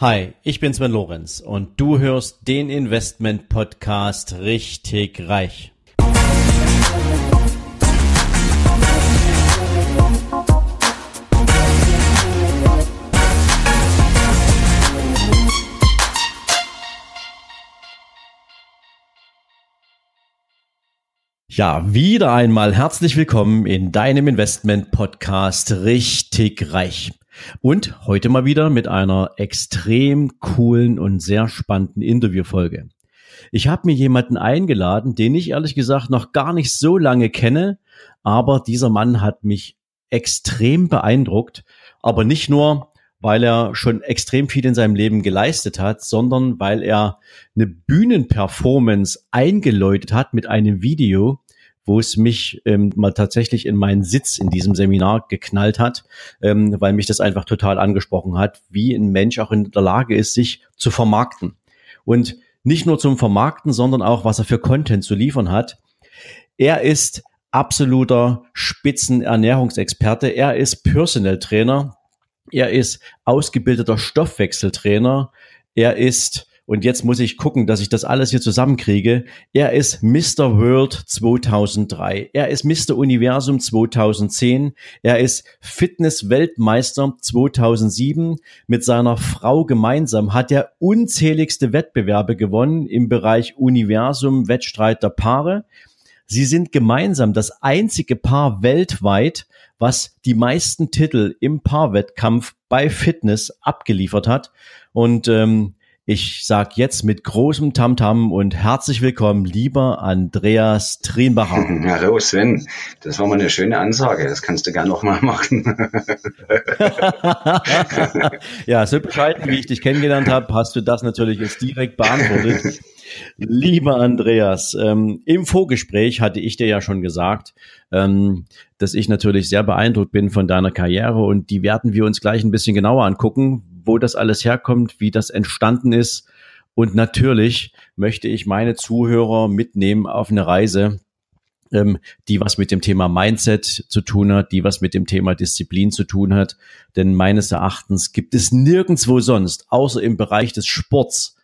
Hi, ich bin Sven Lorenz und du hörst den Investment Podcast richtig reich. Ja, wieder einmal herzlich willkommen in deinem Investment Podcast richtig reich. Und heute mal wieder mit einer extrem coolen und sehr spannenden Interviewfolge. Ich habe mir jemanden eingeladen, den ich ehrlich gesagt noch gar nicht so lange kenne, aber dieser Mann hat mich extrem beeindruckt, aber nicht nur, weil er schon extrem viel in seinem Leben geleistet hat, sondern weil er eine Bühnenperformance eingeläutet hat mit einem Video, wo es mich ähm, mal tatsächlich in meinen Sitz in diesem Seminar geknallt hat, ähm, weil mich das einfach total angesprochen hat, wie ein Mensch auch in der Lage ist, sich zu vermarkten. Und nicht nur zum Vermarkten, sondern auch, was er für Content zu liefern hat. Er ist absoluter Spitzenernährungsexperte. Er ist Personal Trainer. Er ist ausgebildeter Stoffwechseltrainer. Er ist und jetzt muss ich gucken, dass ich das alles hier zusammenkriege. Er ist Mr. World 2003. Er ist Mr. Universum 2010. Er ist Fitness-Weltmeister 2007. Mit seiner Frau gemeinsam hat er unzähligste Wettbewerbe gewonnen im Bereich Universum Wettstreit der Paare. Sie sind gemeinsam das einzige Paar weltweit, was die meisten Titel im Paarwettkampf bei Fitness abgeliefert hat. Und ähm, ich sag jetzt mit großem Tamtam und herzlich willkommen, lieber Andreas Trienbacher. Hallo Sven, das war mal eine schöne Ansage. Das kannst du gerne nochmal machen. ja, so bescheiden, wie ich dich kennengelernt habe, hast du das natürlich jetzt direkt beantwortet. Lieber Andreas, ähm, im Vorgespräch hatte ich dir ja schon gesagt, ähm, dass ich natürlich sehr beeindruckt bin von deiner Karriere und die werden wir uns gleich ein bisschen genauer angucken, wo das alles herkommt, wie das entstanden ist. Und natürlich möchte ich meine Zuhörer mitnehmen auf eine Reise, ähm, die was mit dem Thema Mindset zu tun hat, die was mit dem Thema Disziplin zu tun hat. Denn meines Erachtens gibt es nirgendwo sonst, außer im Bereich des Sports,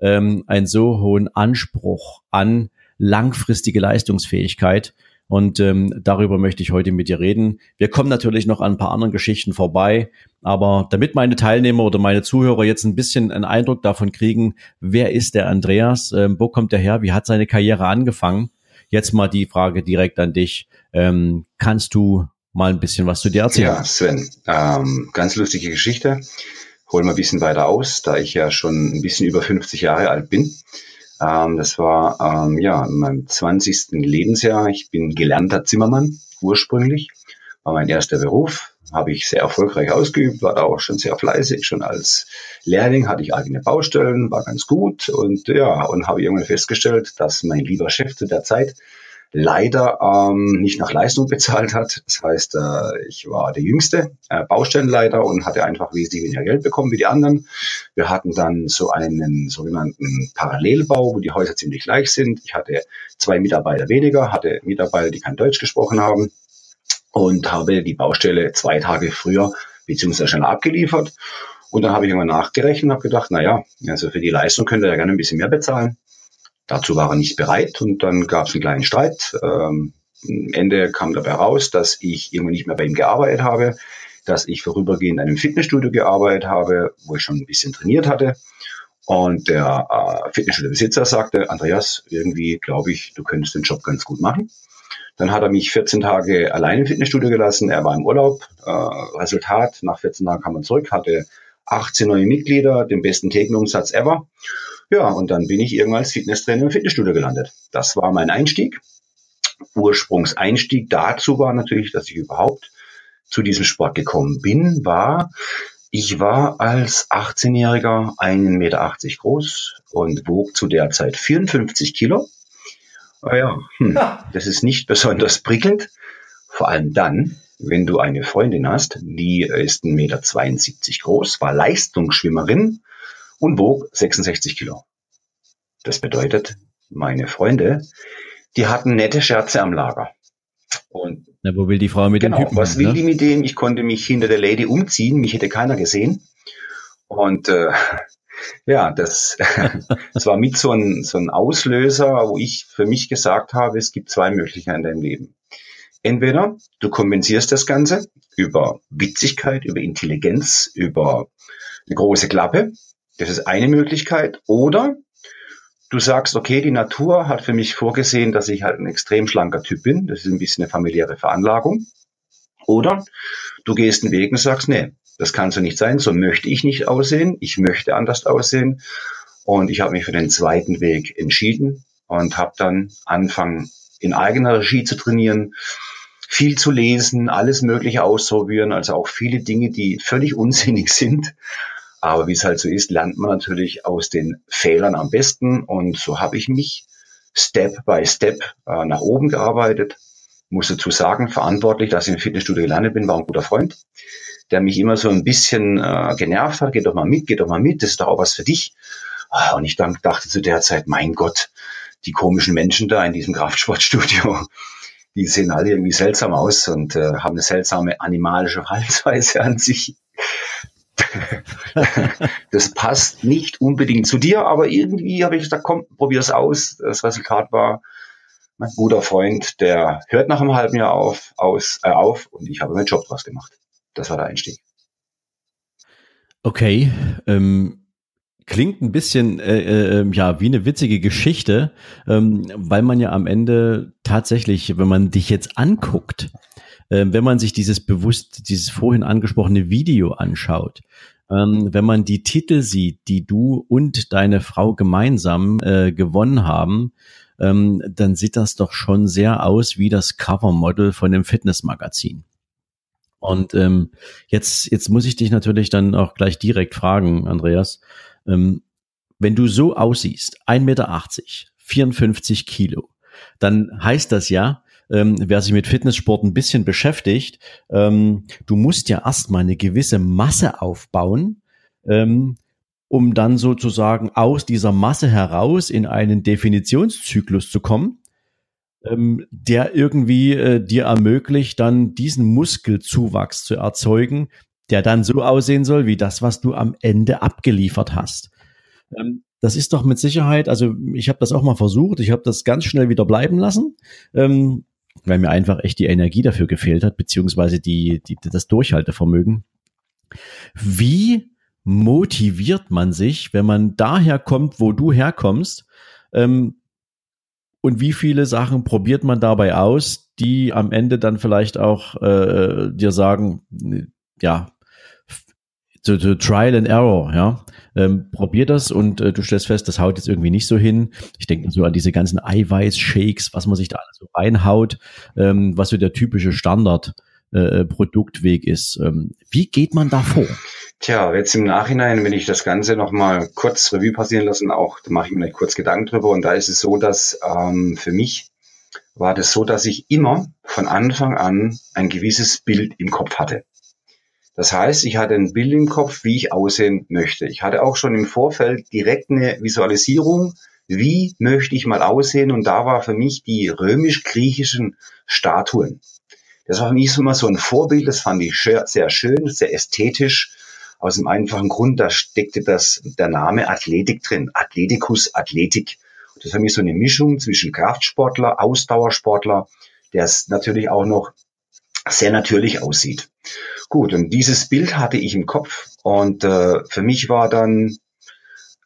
ähm, einen so hohen Anspruch an langfristige Leistungsfähigkeit. Und ähm, darüber möchte ich heute mit dir reden. Wir kommen natürlich noch an ein paar anderen Geschichten vorbei, aber damit meine Teilnehmer oder meine Zuhörer jetzt ein bisschen einen Eindruck davon kriegen, wer ist der Andreas, ähm, wo kommt er her, wie hat seine Karriere angefangen? Jetzt mal die Frage direkt an dich. Ähm, kannst du mal ein bisschen was zu dir erzählen? Ja, Sven, ähm, ganz lustige Geschichte. Hol mal ein bisschen weiter aus, da ich ja schon ein bisschen über 50 Jahre alt bin. Ähm, das war ähm, ja in meinem 20. Lebensjahr. Ich bin gelernter Zimmermann ursprünglich. War mein erster Beruf. Habe ich sehr erfolgreich ausgeübt, war da auch schon sehr fleißig. Schon als Lehrling hatte ich eigene Baustellen, war ganz gut und ja, und habe irgendwann festgestellt, dass mein lieber Chef zu der Zeit leider ähm, nicht nach Leistung bezahlt hat. Das heißt, äh, ich war der jüngste äh, Baustellenleiter und hatte einfach wesentlich weniger Geld bekommen wie die anderen. Wir hatten dann so einen sogenannten Parallelbau, wo die Häuser ziemlich gleich sind. Ich hatte zwei Mitarbeiter weniger, hatte Mitarbeiter, die kein Deutsch gesprochen haben und habe die Baustelle zwei Tage früher beziehungsweise schneller abgeliefert. Und dann habe ich irgendwann nachgerechnet und habe gedacht, na ja, also für die Leistung könnt ihr ja gerne ein bisschen mehr bezahlen. Dazu war er nicht bereit und dann gab es einen kleinen Streit. Ähm, am Ende kam dabei raus, dass ich irgendwann nicht mehr bei ihm gearbeitet habe, dass ich vorübergehend in einem Fitnessstudio gearbeitet habe, wo ich schon ein bisschen trainiert hatte. Und der äh, Fitnessstudio-Besitzer sagte, Andreas, irgendwie glaube ich, du könntest den Job ganz gut machen. Dann hat er mich 14 Tage allein im Fitnessstudio gelassen. Er war im Urlaub. Äh, Resultat, nach 14 Tagen kam er zurück, hatte 18 neue Mitglieder, den besten Thekenumsatz ever. Ja, und dann bin ich irgendwann als Fitnesstrainer im Fitnessstudio gelandet. Das war mein Einstieg. Ursprungseinstieg dazu war natürlich, dass ich überhaupt zu diesem Sport gekommen bin, war, ich war als 18-Jähriger 1,80 Meter groß und wog zu der Zeit 54 Kilo. Naja, ah hm, das ist nicht besonders prickelnd. Vor allem dann, wenn du eine Freundin hast, die ist 1,72 Meter groß, war Leistungsschwimmerin und wog 66 Kilo. Das bedeutet, meine Freunde, die hatten nette Scherze am Lager. Und Na, wo will die Frau mit genau, dem Typen? Was will ne? die mit dem? Ich konnte mich hinter der Lady umziehen, mich hätte keiner gesehen. Und äh, ja, das, das war mit so ein, so ein Auslöser, wo ich für mich gesagt habe, es gibt zwei Möglichkeiten in deinem Leben. Entweder du kompensierst das Ganze über Witzigkeit, über Intelligenz, über eine große Klappe. Das ist eine Möglichkeit. Oder du sagst, okay, die Natur hat für mich vorgesehen, dass ich halt ein extrem schlanker Typ bin. Das ist ein bisschen eine familiäre Veranlagung. Oder du gehst einen Weg und sagst, nee, das kann so nicht sein, so möchte ich nicht aussehen, ich möchte anders aussehen. Und ich habe mich für den zweiten Weg entschieden und habe dann angefangen, in eigener Regie zu trainieren, viel zu lesen, alles Mögliche auszuprobieren, also auch viele Dinge, die völlig unsinnig sind. Aber wie es halt so ist, lernt man natürlich aus den Fehlern am besten. Und so habe ich mich Step by Step äh, nach oben gearbeitet. Muss dazu sagen, verantwortlich, dass ich im Fitnessstudio gelandet bin, war ein guter Freund der mich immer so ein bisschen äh, genervt hat. Geh doch mal mit, geh doch mal mit, das ist doch auch was für dich. Ah, und ich dann dachte zu der Zeit, mein Gott, die komischen Menschen da in diesem Kraftsportstudio, die sehen alle irgendwie seltsam aus und äh, haben eine seltsame animalische Verhaltensweise an sich. das passt nicht unbedingt zu dir, aber irgendwie habe ich gesagt, komm, probier es aus. Das Resultat war, mein guter Freund, der hört nach einem halben Jahr auf, aus, äh, auf und ich habe meinen Job draus gemacht das war der Einstieg. Okay, ähm, klingt ein bisschen äh, äh, ja wie eine witzige Geschichte, ähm, weil man ja am Ende tatsächlich, wenn man dich jetzt anguckt, äh, wenn man sich dieses bewusst, dieses vorhin angesprochene Video anschaut, ähm, wenn man die Titel sieht, die du und deine Frau gemeinsam äh, gewonnen haben, ähm, dann sieht das doch schon sehr aus wie das Covermodel von dem Fitnessmagazin. Und ähm, jetzt, jetzt muss ich dich natürlich dann auch gleich direkt fragen, Andreas. Ähm, wenn du so aussiehst, 1,80 Meter, 54 Kilo, dann heißt das ja, ähm, wer sich mit Fitnesssport ein bisschen beschäftigt, ähm, du musst ja erstmal eine gewisse Masse aufbauen, ähm, um dann sozusagen aus dieser Masse heraus in einen Definitionszyklus zu kommen ähm, der irgendwie äh, dir ermöglicht, dann diesen Muskelzuwachs zu erzeugen, der dann so aussehen soll wie das, was du am Ende abgeliefert hast. Ähm, das ist doch mit Sicherheit, also ich habe das auch mal versucht, ich habe das ganz schnell wieder bleiben lassen, ähm, weil mir einfach echt die Energie dafür gefehlt hat, beziehungsweise die, die, das Durchhaltevermögen. Wie motiviert man sich, wenn man daher kommt, wo du herkommst, ähm, und wie viele Sachen probiert man dabei aus, die am Ende dann vielleicht auch äh, dir sagen, ja, so, so Trial and Error, ja. Ähm, probier das und äh, du stellst fest, das haut jetzt irgendwie nicht so hin. Ich denke so an diese ganzen Eiweiß-Shakes, was man sich da alles so reinhaut, ähm, was so der typische Standard-Produktweg äh, ist. Ähm, wie geht man da vor? Tja, jetzt im Nachhinein, wenn ich das Ganze nochmal kurz Revue passieren lassen, auch, da mache ich mir kurz Gedanken drüber. Und da ist es so, dass ähm, für mich war das so, dass ich immer von Anfang an ein gewisses Bild im Kopf hatte. Das heißt, ich hatte ein Bild im Kopf, wie ich aussehen möchte. Ich hatte auch schon im Vorfeld direkt eine Visualisierung, wie möchte ich mal aussehen. Und da war für mich die römisch-griechischen Statuen. Das war für mich immer so ein Vorbild, das fand ich sehr schön, sehr ästhetisch aus dem einfachen Grund, da steckte das, der Name Athletik drin. Athletikus, Athletik. Das ist für mich so eine Mischung zwischen Kraftsportler, Ausdauersportler, der es natürlich auch noch sehr natürlich aussieht. Gut, und dieses Bild hatte ich im Kopf und äh, für mich war dann,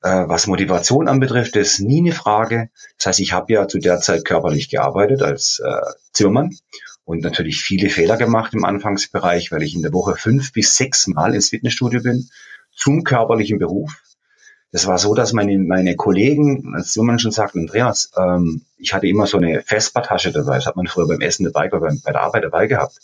äh, was Motivation anbetrifft, das nie eine Frage. Das heißt, ich habe ja zu der Zeit körperlich gearbeitet als äh, Zimmermann und natürlich viele Fehler gemacht im Anfangsbereich, weil ich in der Woche fünf bis sechs Mal ins Fitnessstudio bin zum körperlichen Beruf. Das war so, dass meine, meine Kollegen, als man schon sagt, Andreas, ähm, ich hatte immer so eine Vespertasche dabei, das hat man früher beim Essen dabei, bei, bei der Arbeit dabei gehabt.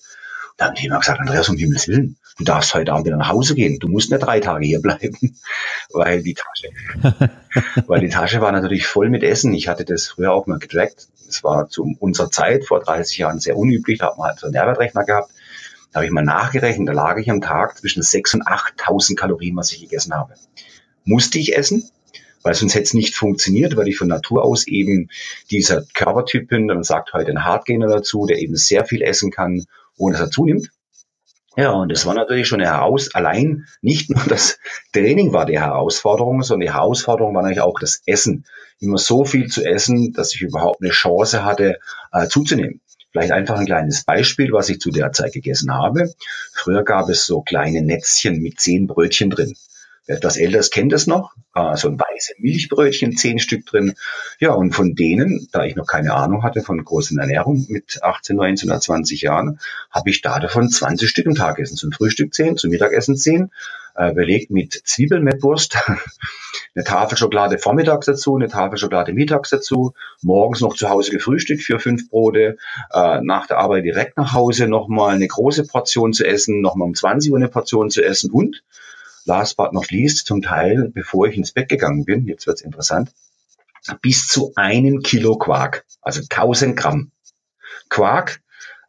Da haben die immer gesagt, Andreas, um Himmels Willen, du darfst heute Abend wieder nach Hause gehen. Du musst nicht drei Tage hier bleiben, weil die Tasche, weil die Tasche war natürlich voll mit Essen. Ich hatte das früher auch mal getrackt. Es war zu unserer Zeit, vor 30 Jahren, sehr unüblich. Da hat man halt so einen Nährwertrechner gehabt. Da habe ich mal nachgerechnet, da lag ich am Tag zwischen 6.000 und 8.000 Kalorien, was ich gegessen habe. Musste ich essen, weil sonst hätte es nicht funktioniert, weil ich von Natur aus eben dieser Körpertyp bin. Man sagt heute ein Hardgainer dazu, der eben sehr viel essen kann ohne dass er zunimmt. Ja, und das war natürlich schon eine heraus, allein nicht nur das Training war die Herausforderung, sondern die Herausforderung war natürlich auch das Essen. Immer so viel zu essen, dass ich überhaupt eine Chance hatte, äh, zuzunehmen. Vielleicht einfach ein kleines Beispiel, was ich zu der Zeit gegessen habe. Früher gab es so kleine Netzchen mit zehn Brötchen drin. Wer etwas Älteres kennt es noch. Äh, so ein weiße Milchbrötchen, zehn Stück drin. Ja, und von denen, da ich noch keine Ahnung hatte von großen Ernährung mit 18, 19 oder 20 Jahren, habe ich da davon 20 Stück im Tag essen. Zum Frühstück 10, zum Mittagessen 10, äh, belegt mit Zwiebelmettwurst, eine Tafel Schokolade vormittags dazu, eine Tafel Schokolade mittags dazu, morgens noch zu Hause gefrühstückt für fünf Brote, äh, nach der Arbeit direkt nach Hause nochmal eine große Portion zu essen, nochmal um 20 Uhr eine Portion zu essen und last but not least, zum Teil, bevor ich ins Bett gegangen bin, jetzt wird's interessant, bis zu einem Kilo Quark, also 1000 Gramm. Quark,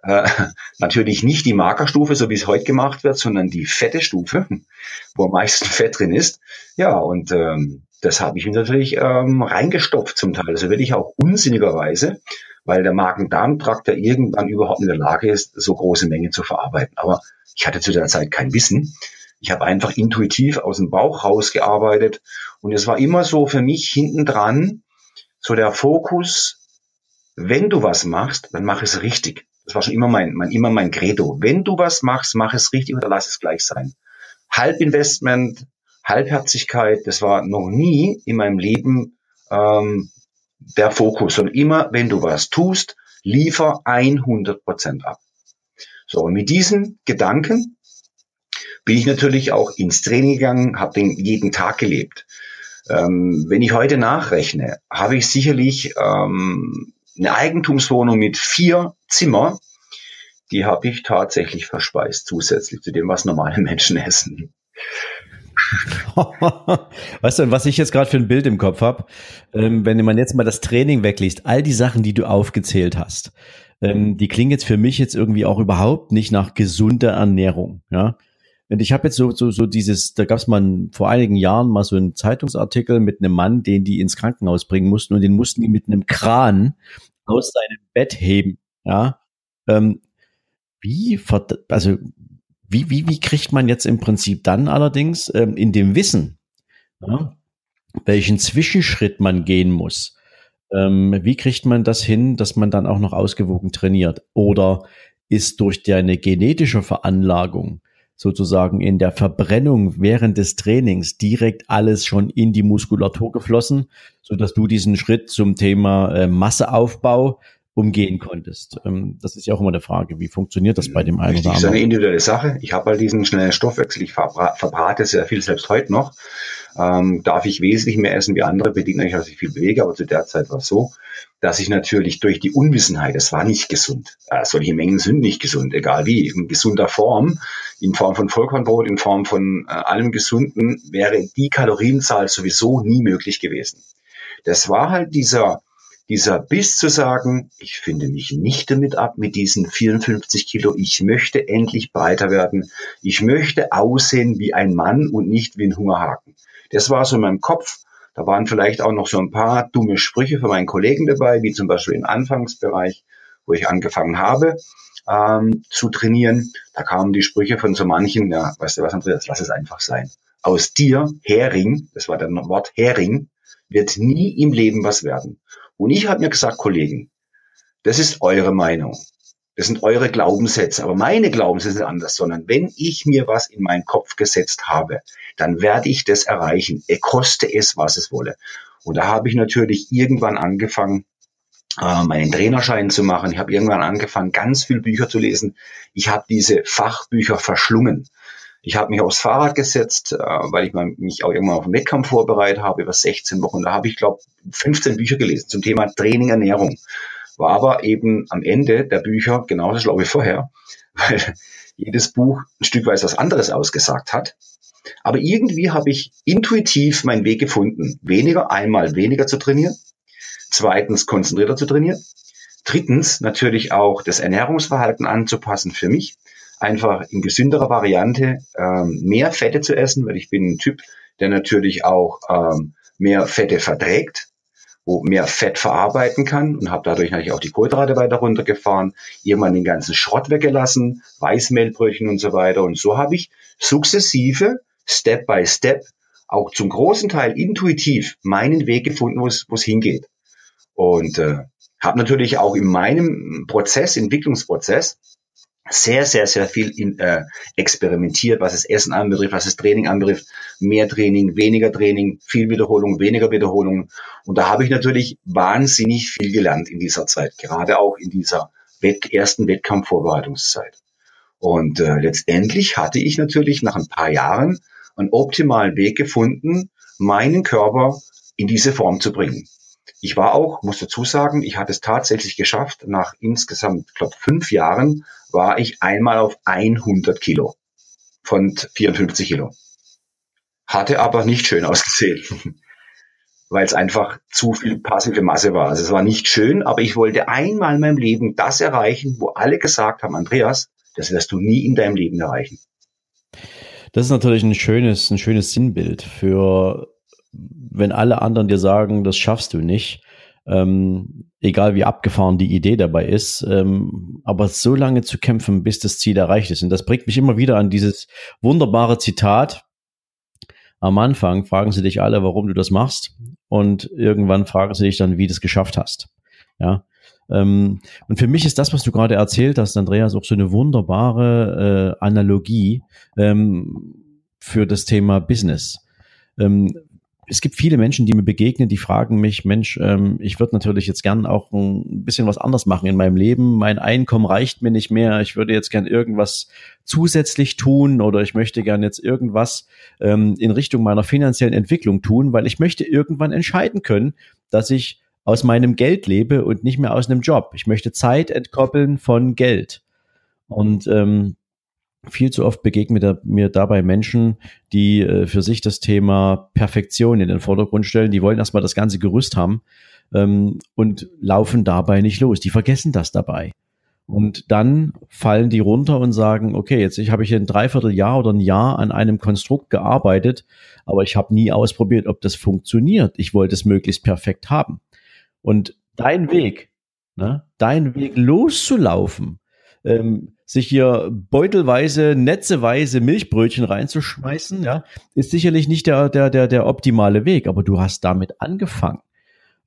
äh, natürlich nicht die Markerstufe, so wie es heute gemacht wird, sondern die fette Stufe, wo am meisten Fett drin ist. Ja, und ähm, das habe ich mir natürlich ähm, reingestopft zum Teil. Also wirklich auch unsinnigerweise, weil der Magen-Darm-Trakt ja irgendwann überhaupt in der Lage ist, so große Mengen zu verarbeiten. Aber ich hatte zu der Zeit kein Wissen. Ich habe einfach intuitiv aus dem Bauch rausgearbeitet und es war immer so für mich hinten dran so der Fokus, wenn du was machst, dann mach es richtig. Das war schon immer mein, mein, immer mein Credo. Wenn du was machst, mach es richtig oder lass es gleich sein. Halbinvestment, Halbherzigkeit, das war noch nie in meinem Leben ähm, der Fokus, sondern immer, wenn du was tust, liefer 100 Prozent ab. So, und mit diesen Gedanken bin ich natürlich auch ins Training gegangen, habe den jeden Tag gelebt. Ähm, wenn ich heute nachrechne, habe ich sicherlich ähm, eine Eigentumswohnung mit vier Zimmer, die habe ich tatsächlich verspeist, zusätzlich zu dem, was normale Menschen essen. weißt du, was ich jetzt gerade für ein Bild im Kopf habe, ähm, wenn man jetzt mal das Training wegliest, all die Sachen, die du aufgezählt hast, ähm, die klingen jetzt für mich jetzt irgendwie auch überhaupt nicht nach gesunder Ernährung. Ja, und ich habe jetzt so, so, so dieses, da gab es mal vor einigen Jahren mal so einen Zeitungsartikel mit einem Mann, den die ins Krankenhaus bringen mussten und den mussten die mit einem Kran aus seinem Bett heben. Ja, ähm, wie, also wie, wie, wie kriegt man jetzt im Prinzip dann allerdings ähm, in dem Wissen, ja, welchen Zwischenschritt man gehen muss? Ähm, wie kriegt man das hin, dass man dann auch noch ausgewogen trainiert? Oder ist durch deine genetische Veranlagung sozusagen in der Verbrennung während des Trainings direkt alles schon in die Muskulatur geflossen, so dass du diesen Schritt zum Thema äh, Masseaufbau umgehen konntest. Ähm, das ist ja auch immer eine Frage, wie funktioniert das bei dem einen oder anderen? Das ist eine individuelle Sache. Ich habe halt diesen schnellen Stoffwechsel, ich verbra verbrate sehr viel selbst heute noch. Ähm, darf ich wesentlich mehr essen wie andere, bedingt natürlich, dass ich viel bewege, aber zu der Zeit war es so, dass ich natürlich durch die Unwissenheit, es war nicht gesund, äh, solche Mengen sind nicht gesund, egal wie, in gesunder Form, in Form von Vollkornbrot, in Form von äh, allem Gesunden, wäre die Kalorienzahl sowieso nie möglich gewesen. Das war halt dieser dieser Biss zu sagen, ich finde mich nicht damit ab mit diesen 54 Kilo, ich möchte endlich breiter werden, ich möchte aussehen wie ein Mann und nicht wie ein Hungerhaken. Das war so in meinem Kopf. Da waren vielleicht auch noch so ein paar dumme Sprüche von meinen Kollegen dabei, wie zum Beispiel im Anfangsbereich, wo ich angefangen habe ähm, zu trainieren. Da kamen die Sprüche von so manchen, ja, weißt du was, Andreas, lass es einfach sein. Aus dir, Hering, das war das Wort Hering, wird nie im Leben was werden. Und ich habe mir gesagt, Kollegen, das ist eure Meinung. Das sind eure Glaubenssätze. Aber meine Glaubenssätze sind anders, sondern wenn ich mir was in meinen Kopf gesetzt habe, dann werde ich das erreichen. Er koste es, was es wolle. Und da habe ich natürlich irgendwann angefangen, äh, meinen Trainerschein zu machen. Ich habe irgendwann angefangen, ganz viel Bücher zu lesen. Ich habe diese Fachbücher verschlungen. Ich habe mich aufs Fahrrad gesetzt, äh, weil ich mich auch irgendwann auf den Wettkampf vorbereitet habe, über 16 Wochen. Da habe ich, glaube 15 Bücher gelesen zum Thema Training, Ernährung. War aber eben am Ende der Bücher genauso schlau wie vorher, weil jedes Buch ein Stück weit was anderes ausgesagt hat. Aber irgendwie habe ich intuitiv meinen Weg gefunden, weniger einmal weniger zu trainieren, zweitens konzentrierter zu trainieren, drittens natürlich auch das Ernährungsverhalten anzupassen für mich einfach in gesünderer Variante ähm, mehr Fette zu essen, weil ich bin ein Typ, der natürlich auch ähm, mehr Fette verträgt. wo mehr Fett verarbeiten kann und habe dadurch natürlich auch die Kohlenhydrate weiter runtergefahren, irgendwann den ganzen Schrott weggelassen, Weißmehlbrötchen und so weiter. Und so habe ich sukzessive, Step by Step, auch zum großen Teil intuitiv meinen Weg gefunden, wo es hingeht. Und äh, habe natürlich auch in meinem Prozess, Entwicklungsprozess, sehr, sehr, sehr viel in, äh, experimentiert, was das Essen anbetrifft, was das Training anbetrifft. Mehr Training, weniger Training, viel Wiederholung, weniger Wiederholung. Und da habe ich natürlich wahnsinnig viel gelernt in dieser Zeit, gerade auch in dieser Wett ersten Wettkampfvorbereitungszeit. Und äh, letztendlich hatte ich natürlich nach ein paar Jahren einen optimalen Weg gefunden, meinen Körper in diese Form zu bringen. Ich war auch, muss dazu sagen, ich hatte es tatsächlich geschafft. Nach insgesamt, glaube fünf Jahren war ich einmal auf 100 Kilo von 54 Kilo. Hatte aber nicht schön ausgesehen, weil es einfach zu viel passive Masse war. Also es war nicht schön, aber ich wollte einmal in meinem Leben das erreichen, wo alle gesagt haben, Andreas, das wirst du nie in deinem Leben erreichen. Das ist natürlich ein schönes, ein schönes Sinnbild für wenn alle anderen dir sagen, das schaffst du nicht, ähm, egal wie abgefahren die Idee dabei ist, ähm, aber so lange zu kämpfen, bis das Ziel erreicht ist. Und das bringt mich immer wieder an dieses wunderbare Zitat. Am Anfang fragen sie dich alle, warum du das machst, und irgendwann fragen sie dich dann, wie du es geschafft hast. Ja. Ähm, und für mich ist das, was du gerade erzählt hast, Andreas, auch so eine wunderbare äh, Analogie ähm, für das Thema Business. Ähm, es gibt viele Menschen, die mir begegnen, die fragen mich, Mensch, ähm, ich würde natürlich jetzt gern auch ein bisschen was anders machen in meinem Leben. Mein Einkommen reicht mir nicht mehr. Ich würde jetzt gern irgendwas zusätzlich tun oder ich möchte gern jetzt irgendwas ähm, in Richtung meiner finanziellen Entwicklung tun, weil ich möchte irgendwann entscheiden können, dass ich aus meinem Geld lebe und nicht mehr aus einem Job. Ich möchte Zeit entkoppeln von Geld. Und ähm, viel zu oft begegnet mir dabei Menschen, die äh, für sich das Thema Perfektion in den Vordergrund stellen. Die wollen erstmal das ganze Gerüst haben ähm, und laufen dabei nicht los. Die vergessen das dabei. Und dann fallen die runter und sagen, okay, jetzt habe ich ein Dreivierteljahr oder ein Jahr an einem Konstrukt gearbeitet, aber ich habe nie ausprobiert, ob das funktioniert. Ich wollte es möglichst perfekt haben. Und dein Weg, ne, dein Weg loszulaufen, ähm, sich hier beutelweise, netzeweise Milchbrötchen reinzuschmeißen, ja, ist sicherlich nicht der, der, der, der optimale Weg, aber du hast damit angefangen.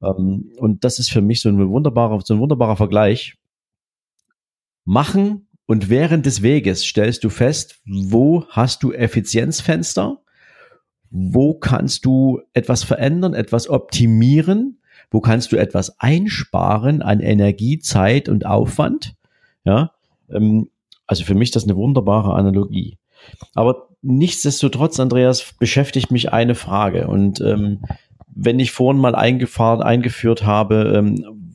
Ähm, und das ist für mich so ein wunderbarer, so ein wunderbarer Vergleich. Machen und während des Weges stellst du fest, wo hast du Effizienzfenster? Wo kannst du etwas verändern, etwas optimieren? Wo kannst du etwas einsparen an Energie, Zeit und Aufwand? Ja, ähm, also für mich das eine wunderbare Analogie. Aber nichtsdestotrotz, Andreas, beschäftigt mich eine Frage. Und ähm, wenn ich vorhin mal eingefahren, eingeführt habe, ähm,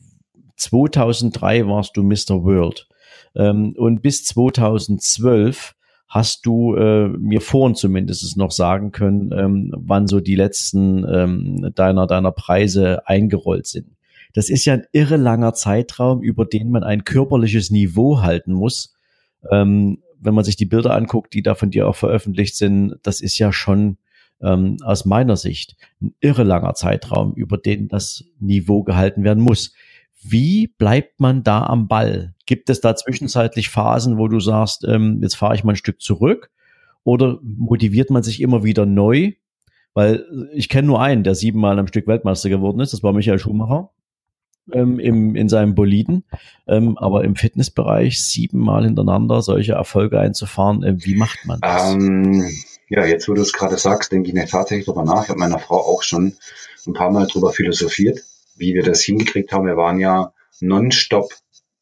2003 warst du Mr. World. Ähm, und bis 2012 hast du äh, mir vorhin zumindest noch sagen können, ähm, wann so die letzten ähm, deiner, deiner Preise eingerollt sind. Das ist ja ein irre langer Zeitraum, über den man ein körperliches Niveau halten muss. Ähm, wenn man sich die Bilder anguckt, die da von dir auch veröffentlicht sind, das ist ja schon ähm, aus meiner Sicht ein irre langer Zeitraum, über den das Niveau gehalten werden muss. Wie bleibt man da am Ball? Gibt es da zwischenzeitlich Phasen, wo du sagst, ähm, jetzt fahre ich mal ein Stück zurück? Oder motiviert man sich immer wieder neu? Weil ich kenne nur einen, der siebenmal am Stück Weltmeister geworden ist, das war Michael Schumacher ähm, im, in seinem Boliden. Ähm, aber im Fitnessbereich siebenmal hintereinander solche Erfolge einzufahren, äh, wie macht man das? Ähm, ja, jetzt wo du es gerade sagst, denke ich mir tatsächlich darüber nach. Ich habe meiner Frau auch schon ein paar Mal darüber philosophiert, wie wir das hingekriegt haben. Wir waren ja nonstop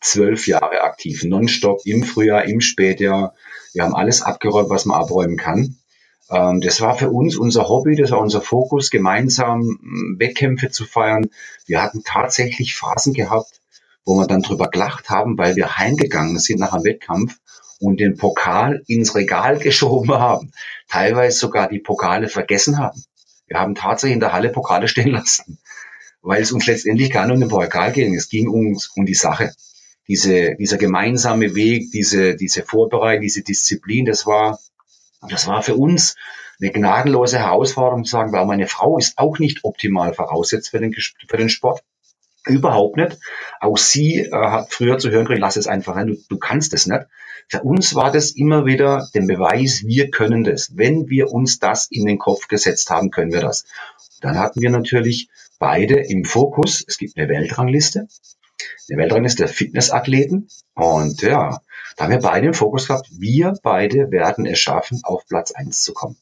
zwölf Jahre aktiv, nonstop im Frühjahr, im Spätjahr. Wir haben alles abgeräumt, was man abräumen kann. Ähm, das war für uns unser Hobby, das war unser Fokus, gemeinsam hm, Wettkämpfe zu feiern. Wir hatten tatsächlich Phasen gehabt, wo wir dann drüber gelacht haben, weil wir heimgegangen sind nach einem Wettkampf und den Pokal ins Regal geschoben haben. Teilweise sogar die Pokale vergessen haben. Wir haben tatsächlich in der Halle Pokale stehen lassen, weil es uns letztendlich gar nicht um den Pokal ging. Es ging uns um die Sache. Diese, dieser gemeinsame Weg, diese, diese Vorbereitung, diese Disziplin, das war das war für uns eine gnadenlose Herausforderung zu sagen, weil meine Frau ist auch nicht optimal voraussetzt für den, für den Sport. Überhaupt nicht. Auch sie äh, hat früher zu hören gekriegt, lass es einfach rein, du, du kannst es nicht. Für uns war das immer wieder der Beweis, wir können das. Wenn wir uns das in den Kopf gesetzt haben, können wir das. Dann hatten wir natürlich beide im Fokus. Es gibt eine Weltrangliste. Eine Weltrangliste der Fitnessathleten. Und ja, da haben wir beide im Fokus gehabt. Wir beide werden es schaffen, auf Platz eins zu kommen.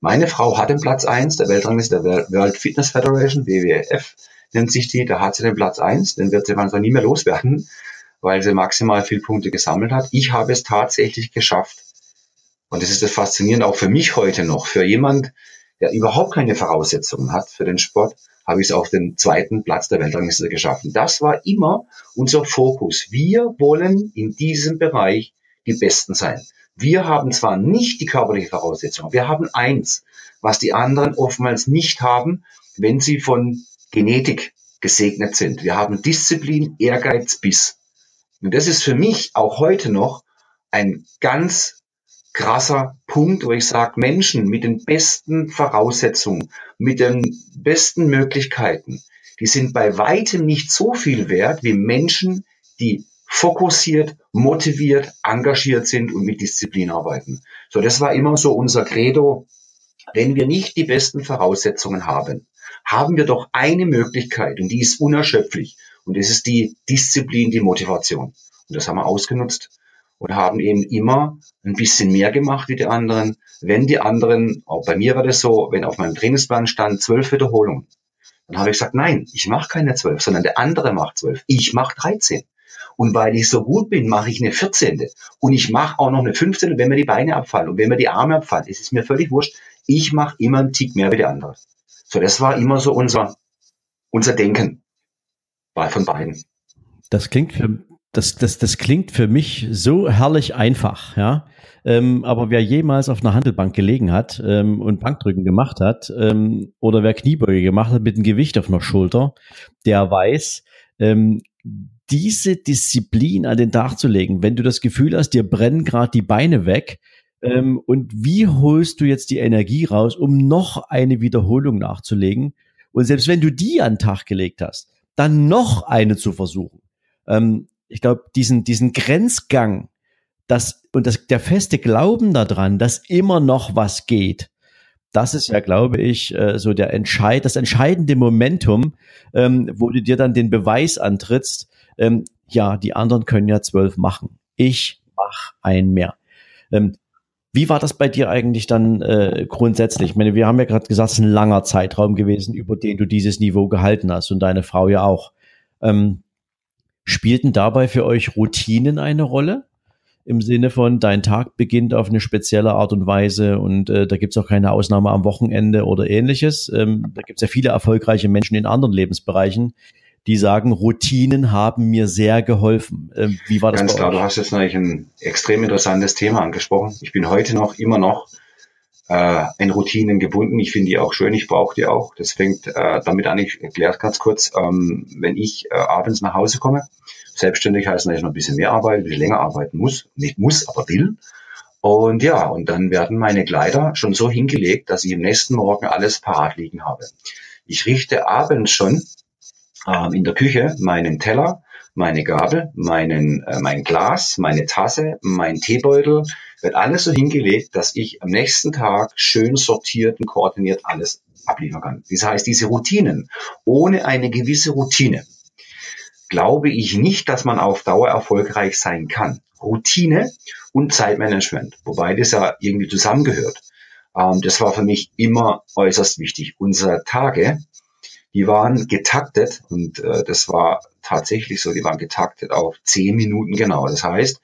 Meine Frau hat den Platz eins der Weltrangliste der World Fitness Federation, WWF nennt sich die. Da hat sie den Platz eins. Den wird sie manchmal nie mehr loswerden, weil sie maximal viel Punkte gesammelt hat. Ich habe es tatsächlich geschafft. Und das ist das Faszinierende auch für mich heute noch. Für jemand, der überhaupt keine Voraussetzungen hat für den Sport, habe ich es auf den zweiten Platz der Weltrangliste geschaffen. Das war immer unser Fokus. Wir wollen in diesem Bereich die Besten sein. Wir haben zwar nicht die körperliche Voraussetzung, wir haben eins, was die anderen oftmals nicht haben, wenn sie von Genetik gesegnet sind. Wir haben Disziplin, Ehrgeiz, Biss. Und das ist für mich auch heute noch ein ganz krasser Punkt, wo ich sage, Menschen mit den besten Voraussetzungen, mit den besten Möglichkeiten, die sind bei weitem nicht so viel wert wie Menschen, die fokussiert, motiviert, engagiert sind und mit Disziplin arbeiten. So, das war immer so unser Credo. Wenn wir nicht die besten Voraussetzungen haben, haben wir doch eine Möglichkeit und die ist unerschöpflich. Und das ist die Disziplin, die Motivation. Und das haben wir ausgenutzt und haben eben immer ein bisschen mehr gemacht wie die anderen. Wenn die anderen, auch bei mir war das so, wenn auf meinem Trainingsplan stand zwölf Wiederholungen, dann habe ich gesagt, nein, ich mache keine zwölf, sondern der andere macht zwölf. Ich mache 13. Und weil ich so gut bin, mache ich eine 14. Und ich mache auch noch eine 15. wenn mir die Beine abfallen und wenn mir die Arme abfallen, ist es mir völlig wurscht. Ich mache immer einen Tick mehr wie der andere. So, das war immer so unser, unser Denken. War von beiden. Das klingt für, das, das, das klingt für mich so herrlich einfach, ja. Ähm, aber wer jemals auf einer Handelbank gelegen hat ähm, und Bankdrücken gemacht hat ähm, oder wer Kniebeuge gemacht hat mit einem Gewicht auf einer Schulter, der weiß, ähm, diese Disziplin an den Tag zu legen, wenn du das Gefühl hast, dir brennen gerade die Beine weg, ähm, und wie holst du jetzt die Energie raus, um noch eine Wiederholung nachzulegen? Und selbst wenn du die an den Tag gelegt hast, dann noch eine zu versuchen. Ähm, ich glaube, diesen, diesen Grenzgang, das, und das, der feste Glauben daran, dass immer noch was geht, das ist ja, glaube ich, äh, so der Entscheid, das entscheidende Momentum, ähm, wo du dir dann den Beweis antrittst, ähm, ja, die anderen können ja zwölf machen. Ich mach ein mehr. Ähm, wie war das bei dir eigentlich dann äh, grundsätzlich? Ich meine, wir haben ja gerade gesagt, es ist ein langer Zeitraum gewesen, über den du dieses Niveau gehalten hast und deine Frau ja auch. Ähm, Spielten dabei für euch Routinen eine Rolle? Im Sinne von, dein Tag beginnt auf eine spezielle Art und Weise und äh, da gibt's auch keine Ausnahme am Wochenende oder ähnliches. Ähm, da gibt's ja viele erfolgreiche Menschen in anderen Lebensbereichen, die sagen, Routinen haben mir sehr geholfen. Ähm, wie war das? Ganz klar, euch? du hast jetzt natürlich ein extrem interessantes Thema angesprochen. Ich bin heute noch, immer noch äh, in Routinen gebunden. Ich finde die auch schön, ich brauche die auch. Das fängt äh, damit an, ich erkläre ganz kurz, ähm, wenn ich äh, abends nach Hause komme, selbstständig heißt, dass ich noch ein bisschen mehr arbeite, ein bisschen länger arbeiten muss, nicht muss, aber will. Und ja, und dann werden meine Kleider schon so hingelegt, dass ich am nächsten Morgen alles parat liegen habe. Ich richte abends schon ähm, in der Küche meinen Teller, meine Gabel, meinen, äh, mein Glas, meine Tasse, mein Teebeutel, wird alles so hingelegt, dass ich am nächsten Tag schön sortiert und koordiniert alles abliefern kann. Das heißt, diese Routinen, ohne eine gewisse Routine, glaube ich nicht, dass man auf Dauer erfolgreich sein kann. Routine und Zeitmanagement, wobei das ja irgendwie zusammengehört. Ähm, das war für mich immer äußerst wichtig. Unsere Tage die waren getaktet und äh, das war tatsächlich so, die waren getaktet auf zehn Minuten genau. Das heißt,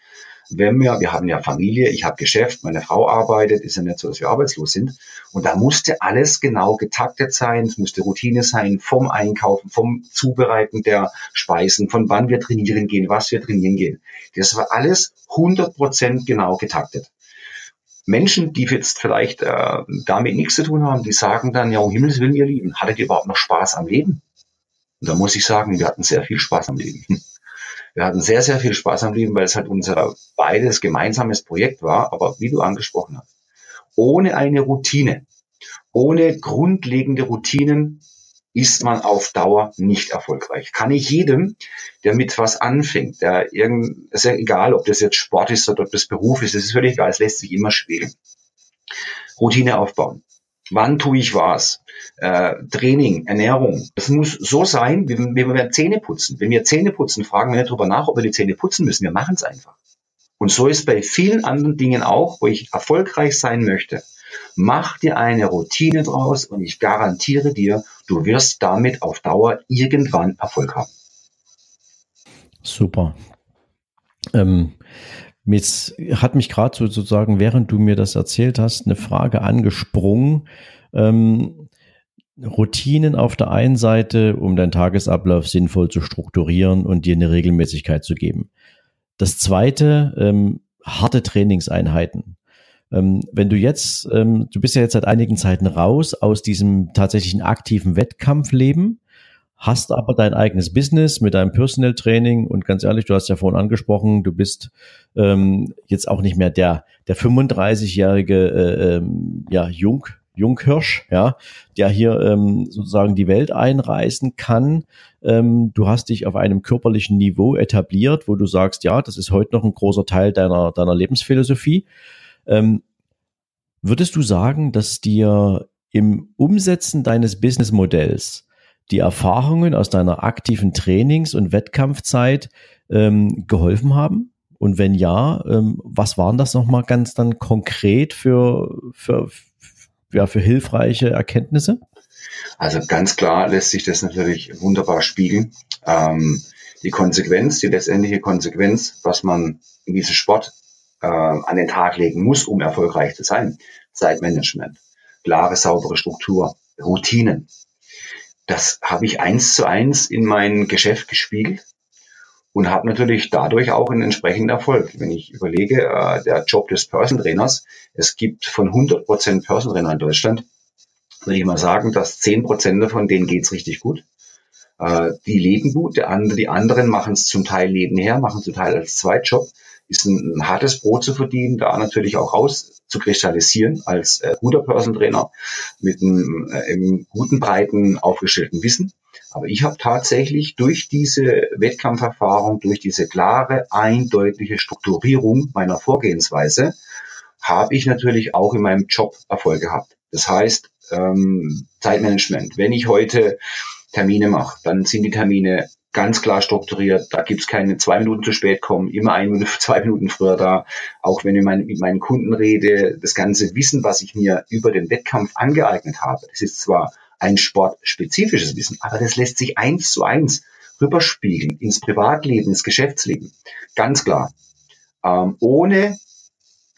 wenn wir, wir haben ja Familie, ich habe Geschäft, meine Frau arbeitet, ist ja nicht so, dass wir arbeitslos sind. Und da musste alles genau getaktet sein, es musste Routine sein, vom Einkaufen, vom Zubereiten der Speisen, von wann wir trainieren gehen, was wir trainieren gehen. Das war alles 100% genau getaktet. Menschen, die jetzt vielleicht äh, damit nichts zu tun haben, die sagen dann, ja, um Himmels Willen, ihr Lieben, hattet ihr überhaupt noch Spaß am Leben? Und da muss ich sagen, wir hatten sehr viel Spaß am Leben. Wir hatten sehr, sehr viel Spaß am Leben, weil es halt unser beides gemeinsames Projekt war, aber wie du angesprochen hast. ohne eine Routine, ohne grundlegende Routinen ist man auf Dauer nicht erfolgreich. Kann ich jedem, der mit was anfängt, der irgend, ist ja egal, ob das jetzt Sport ist oder ob das Beruf ist, das ist völlig egal, es lässt sich immer spiegeln. Routine aufbauen. Wann tue ich was? Äh, Training, Ernährung. Das muss so sein, wie, wie wir Zähne putzen. Wenn wir Zähne putzen, fragen wir nicht drüber nach, ob wir die Zähne putzen müssen. Wir machen es einfach. Und so ist bei vielen anderen Dingen auch, wo ich erfolgreich sein möchte. Mach dir eine Routine draus und ich garantiere dir, du wirst damit auf Dauer irgendwann Erfolg haben. Super. Ähm, jetzt hat mich gerade sozusagen, während du mir das erzählt hast, eine Frage angesprungen. Ähm, Routinen auf der einen Seite, um deinen Tagesablauf sinnvoll zu strukturieren und dir eine Regelmäßigkeit zu geben. Das zweite, ähm, harte Trainingseinheiten. Ähm, wenn du jetzt, ähm, du bist ja jetzt seit einigen Zeiten raus aus diesem tatsächlichen aktiven Wettkampfleben, hast aber dein eigenes Business mit deinem Personal Training und ganz ehrlich, du hast ja vorhin angesprochen, du bist ähm, jetzt auch nicht mehr der der 35-jährige äh, ähm, ja Jung Junghirsch, ja, der hier ähm, sozusagen die Welt einreißen kann. Ähm, du hast dich auf einem körperlichen Niveau etabliert, wo du sagst, ja, das ist heute noch ein großer Teil deiner deiner Lebensphilosophie. Ähm, würdest du sagen, dass dir im Umsetzen deines Businessmodells die Erfahrungen aus deiner aktiven Trainings- und Wettkampfzeit ähm, geholfen haben? Und wenn ja, ähm, was waren das nochmal ganz dann konkret für, für, ja, für hilfreiche Erkenntnisse? Also ganz klar lässt sich das natürlich wunderbar spiegeln. Ähm, die Konsequenz, die letztendliche Konsequenz, was man in diesem Sport äh, an den Tag legen muss, um erfolgreich zu sein. Zeitmanagement, klare, saubere Struktur, Routinen. Das habe ich eins zu eins in mein Geschäft gespiegelt und habe natürlich dadurch auch einen entsprechenden Erfolg. Wenn ich überlege, äh, der Job des Person Trainers, es gibt von 100 Prozent Person Trainer in Deutschland, würde ich mal sagen, dass 10 Prozent davon, denen geht's richtig gut. Äh, die leben gut, die anderen machen es zum Teil nebenher, machen zum Teil als Zweitjob ist ein, ein hartes Brot zu verdienen, da natürlich auch raus zu kristallisieren als äh, guter Person Trainer mit einem, äh, einem guten, breiten, aufgestellten Wissen. Aber ich habe tatsächlich durch diese Wettkampferfahrung, durch diese klare, eindeutige Strukturierung meiner Vorgehensweise, habe ich natürlich auch in meinem Job Erfolg gehabt. Das heißt, ähm, Zeitmanagement. Wenn ich heute Termine mache, dann sind die Termine ganz klar strukturiert. Da gibt's keine zwei Minuten zu spät kommen, immer ein Minute, zwei Minuten früher da. Auch wenn ich mein, mit meinen Kunden rede, das ganze Wissen, was ich mir über den Wettkampf angeeignet habe, das ist zwar ein sportspezifisches Wissen, aber das lässt sich eins zu eins rüberspiegeln ins Privatleben, ins Geschäftsleben. Ganz klar. Ähm, ohne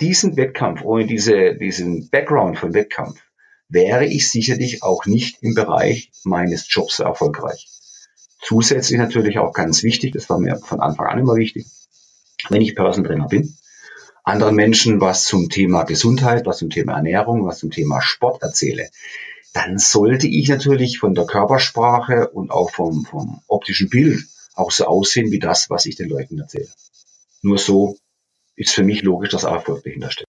diesen Wettkampf, ohne diese, diesen Background von Wettkampf, wäre ich sicherlich auch nicht im Bereich meines Jobs erfolgreich. Zusätzlich natürlich auch ganz wichtig, das war mir von Anfang an immer wichtig, wenn ich Person Trainer bin, anderen Menschen was zum Thema Gesundheit, was zum Thema Ernährung, was zum Thema Sport erzähle, dann sollte ich natürlich von der Körpersprache und auch vom, vom optischen Bild auch so aussehen wie das, was ich den Leuten erzähle. Nur so ist für mich logisch, dass Erfolg dahinter steht.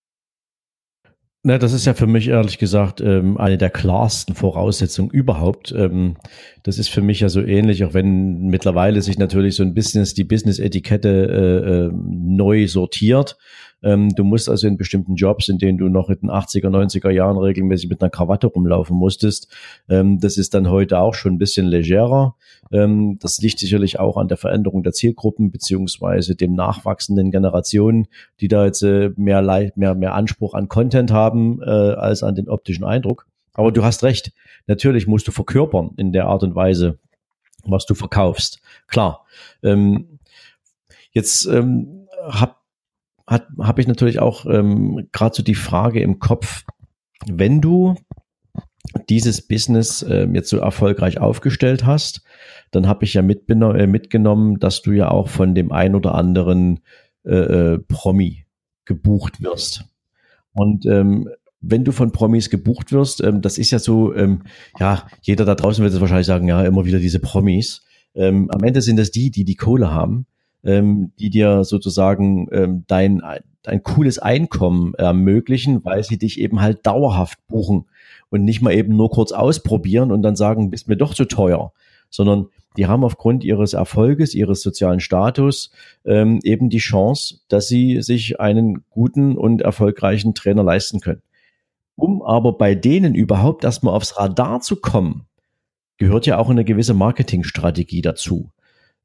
Na, das ist ja für mich ehrlich gesagt ähm, eine der klarsten Voraussetzungen überhaupt. Ähm, das ist für mich ja so ähnlich, auch wenn mittlerweile sich natürlich so ein bisschen die Business-Etikette äh, äh, neu sortiert. Ähm, du musst also in bestimmten Jobs, in denen du noch in den 80er, 90er Jahren regelmäßig mit einer Krawatte rumlaufen musstest, ähm, das ist dann heute auch schon ein bisschen legerer. Ähm, das liegt sicherlich auch an der Veränderung der Zielgruppen beziehungsweise dem nachwachsenden Generationen, die da jetzt äh, mehr, mehr, mehr Anspruch an Content haben äh, als an den optischen Eindruck. Aber du hast recht. Natürlich musst du verkörpern in der Art und Weise, was du verkaufst. Klar. Ähm, jetzt ähm, hab habe ich natürlich auch ähm, gerade so die Frage im Kopf, wenn du dieses Business äh, jetzt so erfolgreich aufgestellt hast, dann habe ich ja äh, mitgenommen, dass du ja auch von dem ein oder anderen äh, äh, Promi gebucht wirst. Und ähm, wenn du von Promis gebucht wirst, ähm, das ist ja so, ähm, ja, jeder da draußen wird es wahrscheinlich sagen, ja, immer wieder diese Promis. Ähm, am Ende sind das die, die die Kohle haben ähm, die dir sozusagen ähm, dein, dein cooles Einkommen ermöglichen, weil sie dich eben halt dauerhaft buchen und nicht mal eben nur kurz ausprobieren und dann sagen, bist mir doch zu teuer, sondern die haben aufgrund ihres Erfolges, ihres sozialen Status ähm, eben die Chance, dass sie sich einen guten und erfolgreichen Trainer leisten können. Um aber bei denen überhaupt erstmal aufs Radar zu kommen, gehört ja auch eine gewisse Marketingstrategie dazu.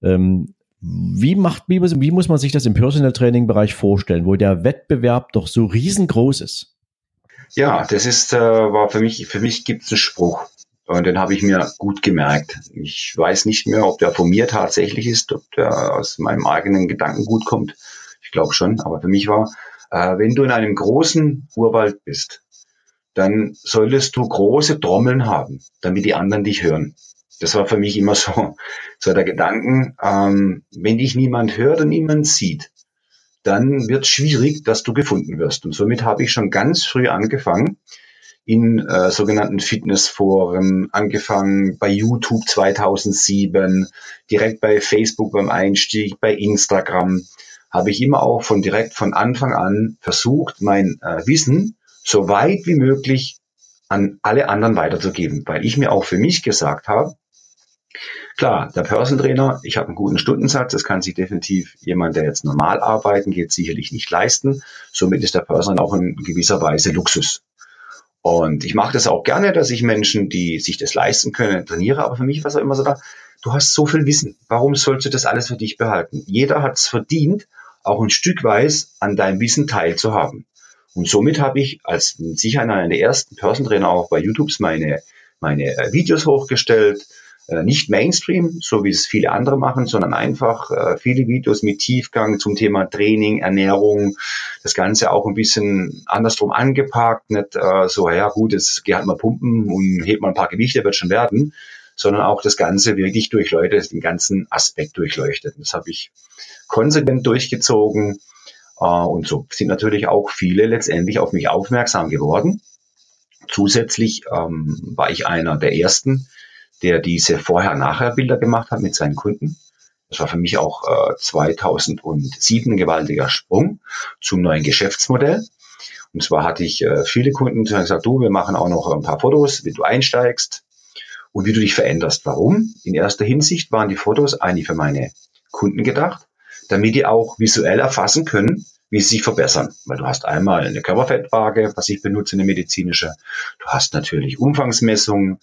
Ähm, wie macht, wie, wie muss man sich das im Personal Training Bereich vorstellen, wo der Wettbewerb doch so riesengroß ist? Ja, das ist, äh, war für mich, für mich gibt es einen Spruch. Und den habe ich mir gut gemerkt. Ich weiß nicht mehr, ob der von mir tatsächlich ist, ob der aus meinem eigenen Gedanken gut kommt. Ich glaube schon, aber für mich war, äh, wenn du in einem großen Urwald bist, dann solltest du große Trommeln haben, damit die anderen dich hören. Das war für mich immer so, so der Gedanken, ähm, wenn dich niemand hört und niemand sieht, dann wird schwierig, dass du gefunden wirst. Und somit habe ich schon ganz früh angefangen, in äh, sogenannten Fitnessforen, angefangen bei YouTube 2007, direkt bei Facebook beim Einstieg, bei Instagram, habe ich immer auch von direkt von Anfang an versucht, mein äh, Wissen so weit wie möglich an alle anderen weiterzugeben, weil ich mir auch für mich gesagt habe, Klar, der Person Trainer, ich habe einen guten Stundensatz, das kann sich definitiv jemand, der jetzt normal arbeiten geht, sicherlich nicht leisten. Somit ist der Person auch in gewisser Weise Luxus. Und ich mache das auch gerne, dass ich Menschen, die sich das leisten können, trainiere. Aber für mich war es auch immer so da, du hast so viel Wissen. Warum sollst du das alles für dich behalten? Jeder hat es verdient, auch ein Stück weit an deinem Wissen teilzuhaben. Und somit habe ich als sicher einer der ersten Person Trainer auch bei YouTube meine, meine Videos hochgestellt, nicht Mainstream, so wie es viele andere machen, sondern einfach äh, viele Videos mit Tiefgang zum Thema Training, Ernährung, das Ganze auch ein bisschen andersrum angepackt, nicht äh, so, ja gut, jetzt geh halt mal pumpen und hebt mal ein paar Gewichte, wird schon werden, sondern auch das Ganze wirklich durchleuchtet, den ganzen Aspekt durchleuchtet. Das habe ich konsequent durchgezogen äh, und so sind natürlich auch viele letztendlich auf mich aufmerksam geworden. Zusätzlich ähm, war ich einer der ersten, der diese Vorher-Nachher-Bilder gemacht hat mit seinen Kunden. Das war für mich auch äh, 2007 ein gewaltiger Sprung zum neuen Geschäftsmodell. Und zwar hatte ich äh, viele Kunden, die haben gesagt, du, wir machen auch noch ein paar Fotos, wie du einsteigst und wie du dich veränderst. Warum? In erster Hinsicht waren die Fotos eigentlich für meine Kunden gedacht, damit die auch visuell erfassen können, wie sie sich verbessern. Weil du hast einmal eine Körperfettwaage, was ich benutze, eine medizinische. Du hast natürlich Umfangsmessungen.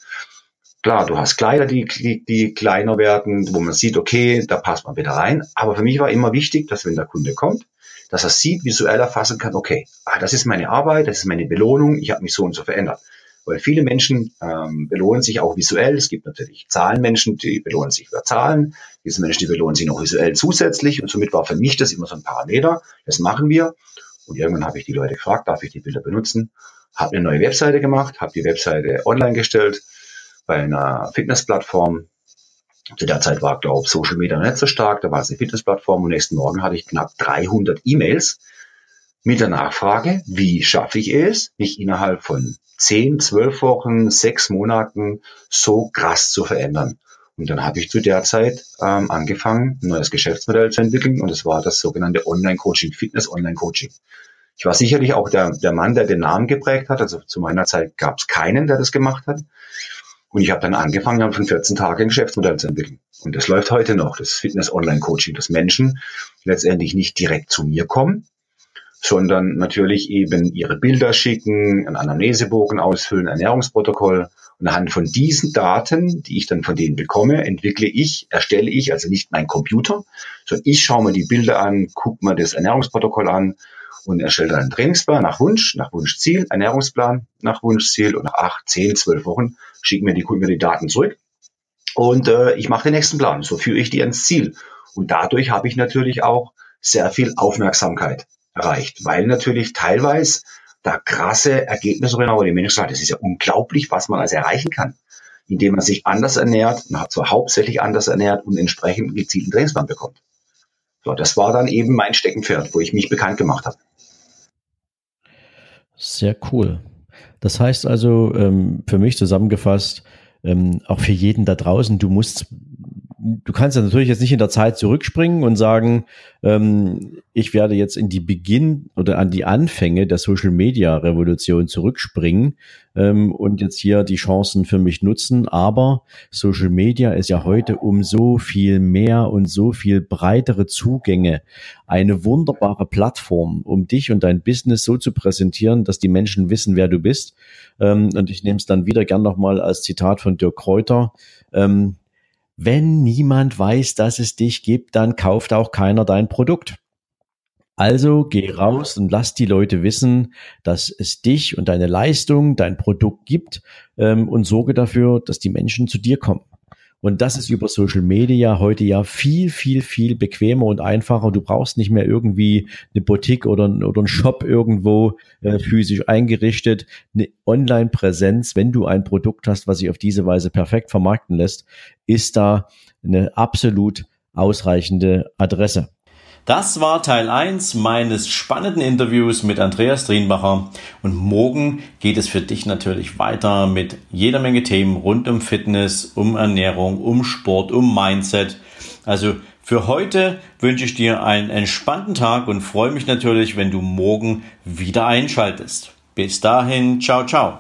Klar, du hast Kleider, die, die, die kleiner werden, wo man sieht, okay, da passt man wieder rein. Aber für mich war immer wichtig, dass wenn der Kunde kommt, dass er sieht, visuell erfassen kann, okay, ah, das ist meine Arbeit, das ist meine Belohnung, ich habe mich so und so verändert. Weil viele Menschen ähm, belohnen sich auch visuell. Es gibt natürlich Zahlenmenschen, die belohnen sich über Zahlen. Diese Menschen, die belohnen sich noch visuell zusätzlich. Und somit war für mich das immer so ein Parameter. Das machen wir. Und irgendwann habe ich die Leute gefragt, darf ich die Bilder benutzen? Habe eine neue Webseite gemacht, habe die Webseite online gestellt bei einer Fitnessplattform. Zu der Zeit war, glaube ich, Social Media nicht so stark. Da war es eine Fitnessplattform und nächsten Morgen hatte ich knapp 300 E-Mails mit der Nachfrage, wie schaffe ich es, mich innerhalb von 10, 12 Wochen, 6 Monaten so krass zu verändern. Und dann habe ich zu der Zeit ähm, angefangen, ein neues Geschäftsmodell zu entwickeln und es war das sogenannte Online-Coaching, Fitness-Online-Coaching. Ich war sicherlich auch der, der Mann, der den Namen geprägt hat. Also zu meiner Zeit gab es keinen, der das gemacht hat. Und ich habe dann angefangen, von 14 Tagen ein Geschäftsmodell zu entwickeln. Und das läuft heute noch, das Fitness-Online-Coaching, dass Menschen letztendlich nicht direkt zu mir kommen, sondern natürlich eben ihre Bilder schicken, einen Anamnesebogen ausfüllen, Ernährungsprotokoll. Und anhand von diesen Daten, die ich dann von denen bekomme, entwickle ich, erstelle ich, also nicht mein Computer, sondern ich schaue mir die Bilder an, gucke mir das Ernährungsprotokoll an und erstelle dann einen Trainingsplan nach Wunsch, nach Wunschziel, Ernährungsplan nach Wunschziel und nach acht, zehn, zwölf Wochen schicken mir die Kunden mir die Daten zurück und äh, ich mache den nächsten Plan. So führe ich die ans Ziel. Und dadurch habe ich natürlich auch sehr viel Aufmerksamkeit erreicht, weil natürlich teilweise da krasse Ergebnisse drin, aber die Menschen sagen, das ist ja unglaublich, was man also erreichen kann, indem man sich anders ernährt, man hat zwar hauptsächlich anders ernährt und entsprechend gezielten Trainingsplan bekommt. So, das war dann eben mein Steckenpferd, wo ich mich bekannt gemacht habe. Sehr cool. Das heißt also, ähm, für mich zusammengefasst, ähm, auch für jeden da draußen, du musst du kannst ja natürlich jetzt nicht in der Zeit zurückspringen und sagen, ähm, ich werde jetzt in die Beginn oder an die Anfänge der Social Media Revolution zurückspringen ähm, und jetzt hier die Chancen für mich nutzen. Aber Social Media ist ja heute um so viel mehr und so viel breitere Zugänge eine wunderbare Plattform, um dich und dein Business so zu präsentieren, dass die Menschen wissen, wer du bist. Ähm, und ich nehme es dann wieder gern nochmal als Zitat von Dirk Kräuter. Ähm, wenn niemand weiß, dass es dich gibt, dann kauft auch keiner dein Produkt. Also geh raus und lass die Leute wissen, dass es dich und deine Leistung, dein Produkt gibt ähm, und sorge dafür, dass die Menschen zu dir kommen. Und das ist über Social Media heute ja viel, viel, viel bequemer und einfacher. Du brauchst nicht mehr irgendwie eine Boutique oder, oder einen Shop irgendwo äh, physisch eingerichtet. Eine Online-Präsenz, wenn du ein Produkt hast, was sich auf diese Weise perfekt vermarkten lässt, ist da eine absolut ausreichende Adresse. Das war Teil 1 meines spannenden Interviews mit Andreas Drienbacher und morgen geht es für dich natürlich weiter mit jeder Menge Themen rund um Fitness, um Ernährung, um Sport, um Mindset. Also für heute wünsche ich dir einen entspannten Tag und freue mich natürlich, wenn du morgen wieder einschaltest. Bis dahin, ciao, ciao.